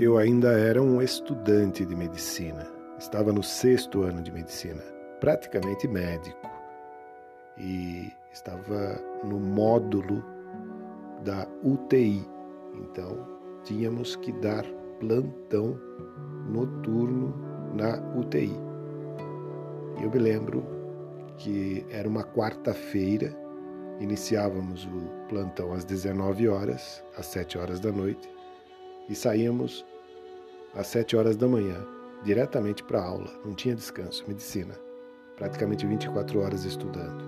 Eu ainda era um estudante de medicina, estava no sexto ano de medicina, praticamente médico, e estava no módulo da UTI. Então, tínhamos que dar plantão noturno na UTI. Eu me lembro que era uma quarta-feira, iniciávamos o plantão às 19 horas, às 7 horas da noite, e saíamos às 7 horas da manhã, diretamente para a aula, não tinha descanso, medicina, praticamente 24 horas estudando.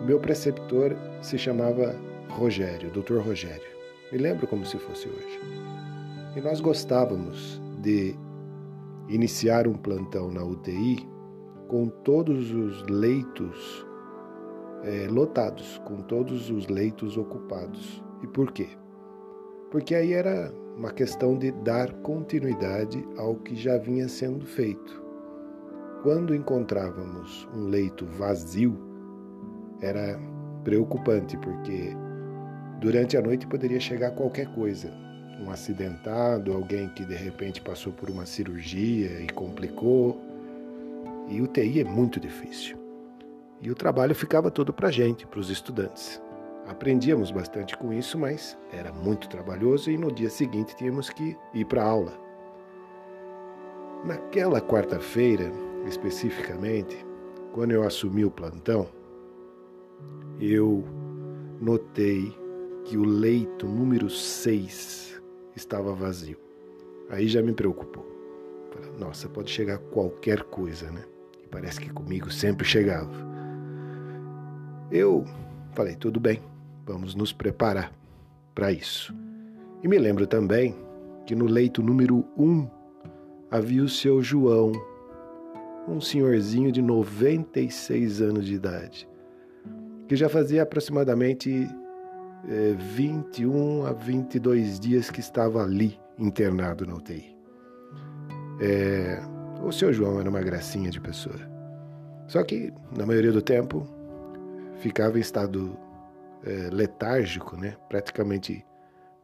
O meu preceptor se chamava Rogério, Dr. Rogério. Me lembro como se fosse hoje. E nós gostávamos de iniciar um plantão na UTI com todos os leitos é, lotados, com todos os leitos ocupados. E por quê? Porque aí era uma questão de dar continuidade ao que já vinha sendo feito. Quando encontrávamos um leito vazio, era preocupante, porque durante a noite poderia chegar qualquer coisa. Um acidentado, alguém que de repente passou por uma cirurgia e complicou. E UTI é muito difícil. E o trabalho ficava todo para a gente, para os estudantes. Aprendíamos bastante com isso, mas era muito trabalhoso e no dia seguinte tínhamos que ir para aula. Naquela quarta-feira, especificamente, quando eu assumi o plantão, eu notei que o leito número 6 estava vazio. Aí já me preocupou. Falei, nossa, pode chegar qualquer coisa, né? E parece que comigo sempre chegava. Eu falei, tudo bem, Vamos nos preparar para isso. E me lembro também que no leito número 1 um, havia o seu João, um senhorzinho de 96 anos de idade, que já fazia aproximadamente é, 21 a 22 dias que estava ali internado na UTI. É, o seu João era uma gracinha de pessoa. Só que, na maioria do tempo, ficava em estado é, letárgico, né? praticamente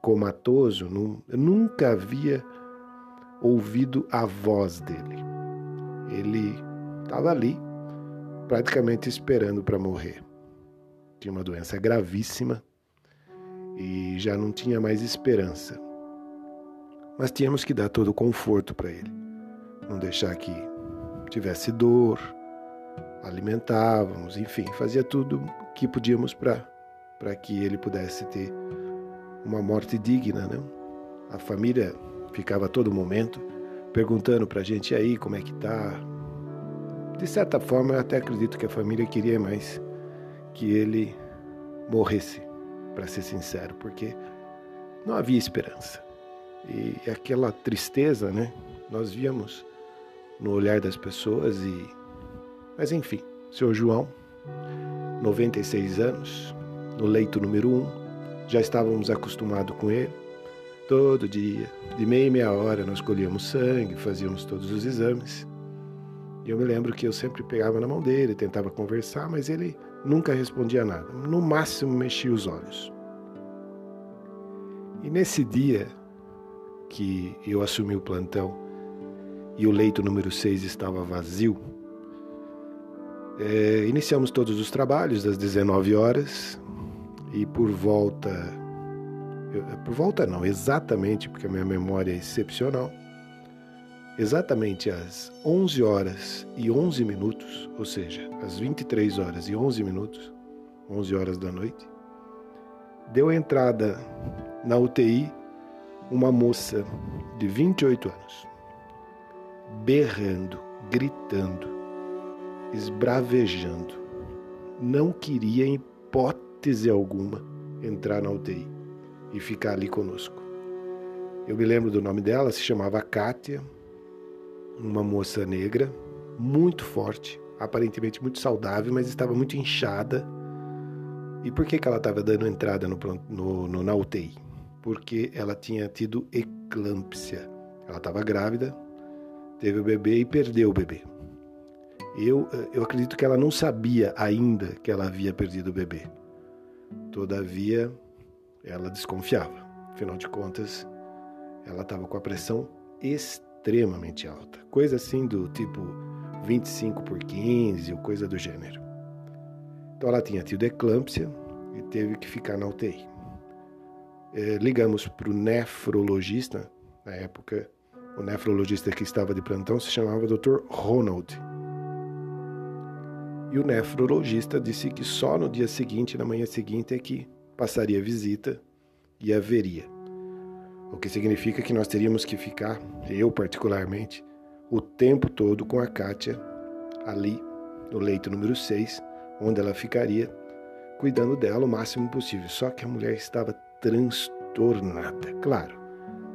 comatoso, não, nunca havia ouvido a voz dele. Ele estava ali, praticamente esperando para morrer. Tinha uma doença gravíssima e já não tinha mais esperança. Mas tínhamos que dar todo o conforto para ele, não deixar que tivesse dor, alimentávamos, enfim, fazia tudo que podíamos para para que ele pudesse ter uma morte digna, né? A família ficava a todo momento perguntando para a gente aí como é que tá. De certa forma, eu até acredito que a família queria mais que ele morresse, para ser sincero, porque não havia esperança. E aquela tristeza, né? Nós víamos no olhar das pessoas e mas enfim, seu João, 96 anos, no leito número um. Já estávamos acostumados com ele. Todo dia, de meia e meia hora, nós colhíamos sangue, fazíamos todos os exames. E eu me lembro que eu sempre pegava na mão dele, tentava conversar, mas ele nunca respondia nada. No máximo, mexia os olhos. E nesse dia que eu assumi o plantão e o leito número 6 estava vazio, é, iniciamos todos os trabalhos das 19 horas e por volta. Por volta não, exatamente, porque a minha memória é excepcional. Exatamente às 11 horas e 11 minutos, ou seja, às 23 horas e 11 minutos, 11 horas da noite, deu entrada na UTI uma moça de 28 anos, berrando, gritando, esbravejando. Não queria, em hipótese, hipótese alguma, entrar na UTI e ficar ali conosco. Eu me lembro do nome dela, se chamava Kátia, uma moça negra, muito forte, aparentemente muito saudável, mas estava muito inchada. E por que, que ela estava dando entrada no, no, no, na UTI? Porque ela tinha tido eclâmpsia. Ela estava grávida, teve o bebê e perdeu o bebê. Eu, eu acredito que ela não sabia ainda que ela havia perdido o bebê. Todavia, ela desconfiava. Afinal de contas, ela estava com a pressão extremamente alta. Coisa assim do tipo 25 por 15 ou coisa do gênero. Então ela tinha tido eclâmpsia e teve que ficar na UTI. É, ligamos para o nefrologista, na época o nefrologista que estava de plantão se chamava Dr. Ronald. E o nefrologista disse que só no dia seguinte, na manhã seguinte, é que passaria visita e haveria. O que significa que nós teríamos que ficar, eu particularmente, o tempo todo com a Kátia ali no leito número 6, onde ela ficaria cuidando dela o máximo possível. Só que a mulher estava transtornada, claro,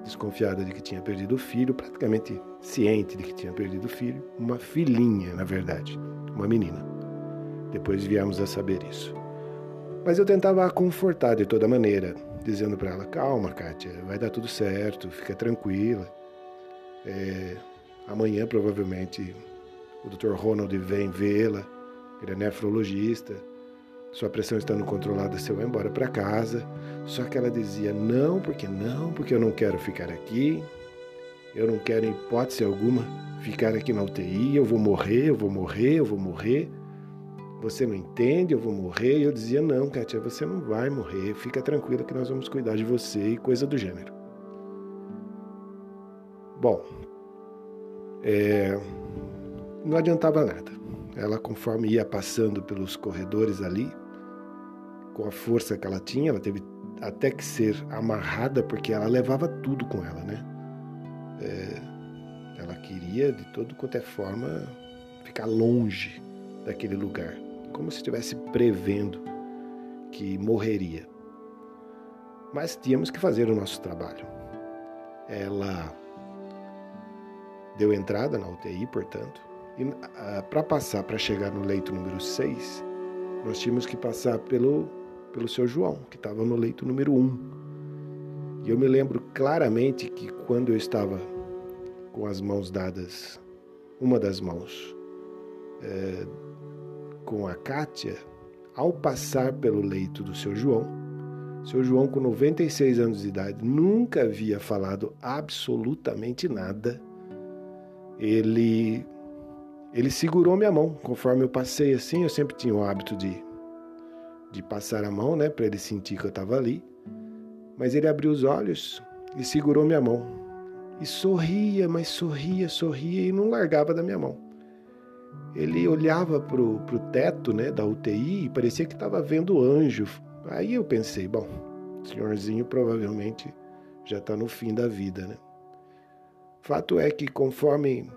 desconfiada de que tinha perdido o filho, praticamente ciente de que tinha perdido o filho, uma filhinha, na verdade, uma menina. Depois viemos a saber isso. Mas eu tentava a confortar de toda maneira, dizendo para ela: calma, Kátia, vai dar tudo certo, fica tranquila. É, amanhã, provavelmente, o Dr. Ronald vem vê-la, ele é nefrologista. Sua pressão estando controlada, você vai embora para casa. Só que ela dizia: não, porque não, porque eu não quero ficar aqui. Eu não quero, em hipótese alguma, ficar aqui na UTI. Eu vou morrer, eu vou morrer, eu vou morrer. Você não entende, eu vou morrer. E eu dizia: Não, Kátia, você não vai morrer. Fica tranquila que nós vamos cuidar de você e coisa do gênero. Bom, é, não adiantava nada. Ela, conforme ia passando pelos corredores ali, com a força que ela tinha, ela teve até que ser amarrada, porque ela levava tudo com ela, né? É, ela queria, de todo quanto é forma, ficar longe daquele lugar como se estivesse prevendo que morreria. Mas tínhamos que fazer o nosso trabalho. Ela deu entrada na UTI, portanto, e ah, para passar, para chegar no leito número 6, nós tínhamos que passar pelo, pelo seu João, que estava no leito número 1. E eu me lembro claramente que quando eu estava com as mãos dadas, uma das mãos é, com a Kátia, ao passar pelo leito do seu João, seu João, com 96 anos de idade, nunca havia falado absolutamente nada. Ele ele segurou minha mão, conforme eu passei assim, eu sempre tinha o hábito de de passar a mão, né, para ele sentir que eu estava ali. Mas ele abriu os olhos e segurou minha mão. E sorria, mas sorria, sorria e não largava da minha mão ele olhava para o teto né, da UTI e parecia que estava vendo anjo. Aí eu pensei, bom, o senhorzinho provavelmente já está no fim da vida, né? Fato é que conforme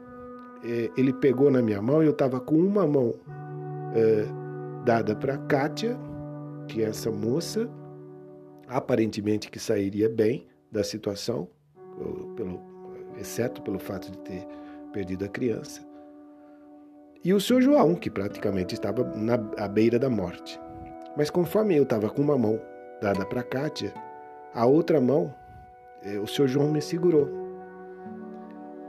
é, ele pegou na minha mão, eu estava com uma mão é, dada para Kátia, que é essa moça, aparentemente que sairia bem da situação, pelo, exceto pelo fato de ter perdido a criança e o seu João, que praticamente estava na, à beira da morte. Mas conforme eu estava com uma mão dada para Kátia, a outra mão, eh, o seu João me segurou.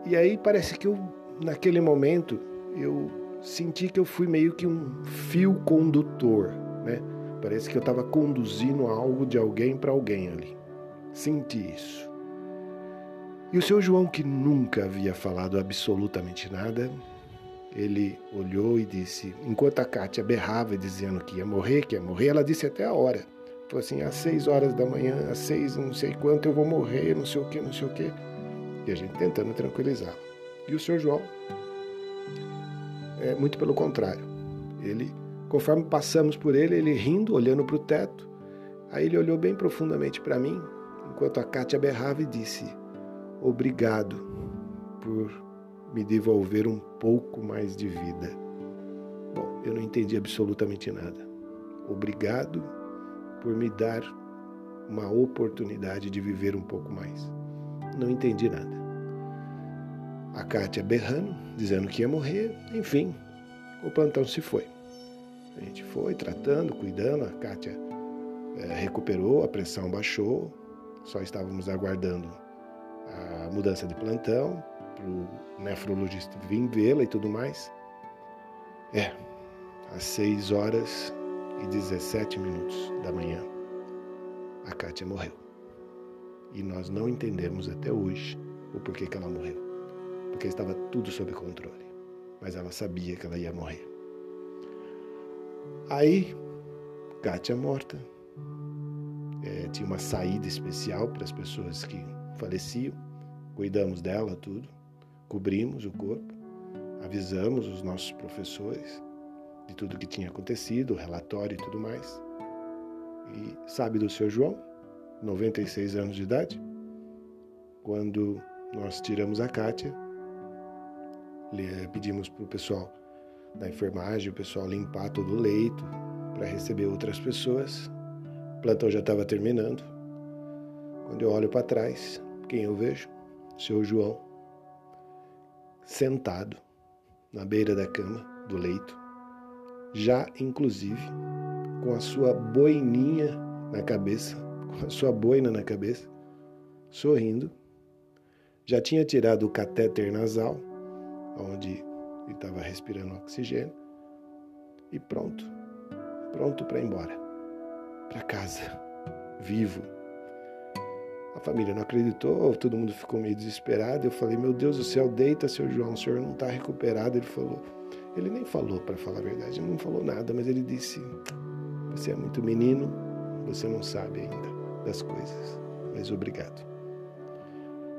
E aí parece que eu, naquele momento, eu senti que eu fui meio que um fio condutor, né? Parece que eu estava conduzindo algo de alguém para alguém ali. Senti isso. E o seu João, que nunca havia falado absolutamente nada, ele olhou e disse, enquanto a Kátia berrava dizendo que ia morrer, que ia morrer, ela disse até a hora. Falou assim, às seis horas da manhã, às seis, não sei quanto, eu vou morrer, não sei o que, não sei o que. E a gente tentando tranquilizar. E o senhor João, é, muito pelo contrário. Ele, conforme passamos por ele, ele rindo, olhando para o teto, aí ele olhou bem profundamente para mim, enquanto a Kátia berrava e disse, obrigado por me devolver um pouco mais de vida. Bom, eu não entendi absolutamente nada. Obrigado por me dar uma oportunidade de viver um pouco mais. Não entendi nada. A Kátia berrando, dizendo que ia morrer, enfim, o plantão se foi. A gente foi tratando, cuidando, a Kátia é, recuperou, a pressão baixou, só estávamos aguardando a mudança de plantão o nefrologista vir vê-la e tudo mais. É, às 6 horas e 17 minutos da manhã, a Kátia morreu. E nós não entendemos até hoje o porquê que ela morreu. Porque estava tudo sob controle. Mas ela sabia que ela ia morrer. Aí, Kátia morta. É, tinha uma saída especial para as pessoas que faleciam. Cuidamos dela, tudo. Cobrimos o corpo. Avisamos os nossos professores de tudo que tinha acontecido, o relatório e tudo mais. E sabe do seu João, 96 anos de idade, quando nós tiramos a Kátia, pedimos para o pessoal da enfermagem, o pessoal limpar todo o leito para receber outras pessoas. O plantão já estava terminando. Quando eu olho para trás, quem eu vejo? Seu João, sentado na beira da cama, do leito, já inclusive com a sua boininha na cabeça, com a sua boina na cabeça, sorrindo. Já tinha tirado o catéter nasal, onde ele estava respirando oxigênio, e pronto, pronto para ir embora, para casa, vivo. A família não acreditou, todo mundo ficou meio desesperado. Eu falei: Meu Deus do céu, deita, seu João, o senhor não está recuperado. Ele falou: ele nem falou, para falar a verdade, ele não falou nada, mas ele disse: Você é muito menino, você não sabe ainda das coisas, mas obrigado.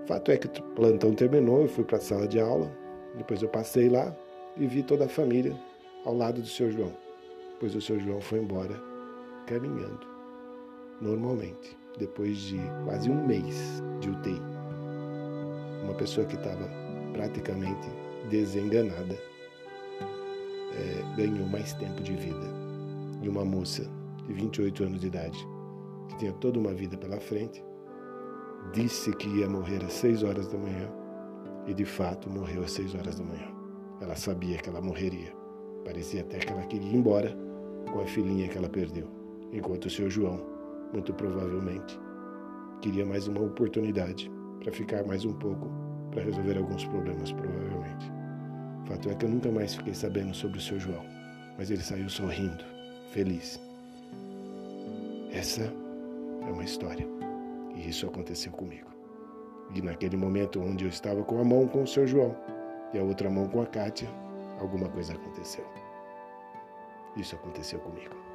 Fato é que o plantão terminou, eu fui para a sala de aula, depois eu passei lá e vi toda a família ao lado do seu João, pois o seu João foi embora caminhando normalmente, depois de quase um mês de UTI. Uma pessoa que estava praticamente desenganada é, ganhou mais tempo de vida. E uma moça de 28 anos de idade, que tinha toda uma vida pela frente, disse que ia morrer às 6 horas da manhã e de fato morreu às 6 horas da manhã. Ela sabia que ela morreria. Parecia até que ela queria ir embora com a filhinha que ela perdeu. Enquanto o seu João, muito provavelmente, queria mais uma oportunidade para ficar mais um pouco para resolver alguns problemas, provavelmente. Fato é que eu nunca mais fiquei sabendo sobre o seu João, mas ele saiu sorrindo, feliz. Essa é uma história, e isso aconteceu comigo. E naquele momento onde eu estava com a mão com o seu João e a outra mão com a Kátia, alguma coisa aconteceu. Isso aconteceu comigo.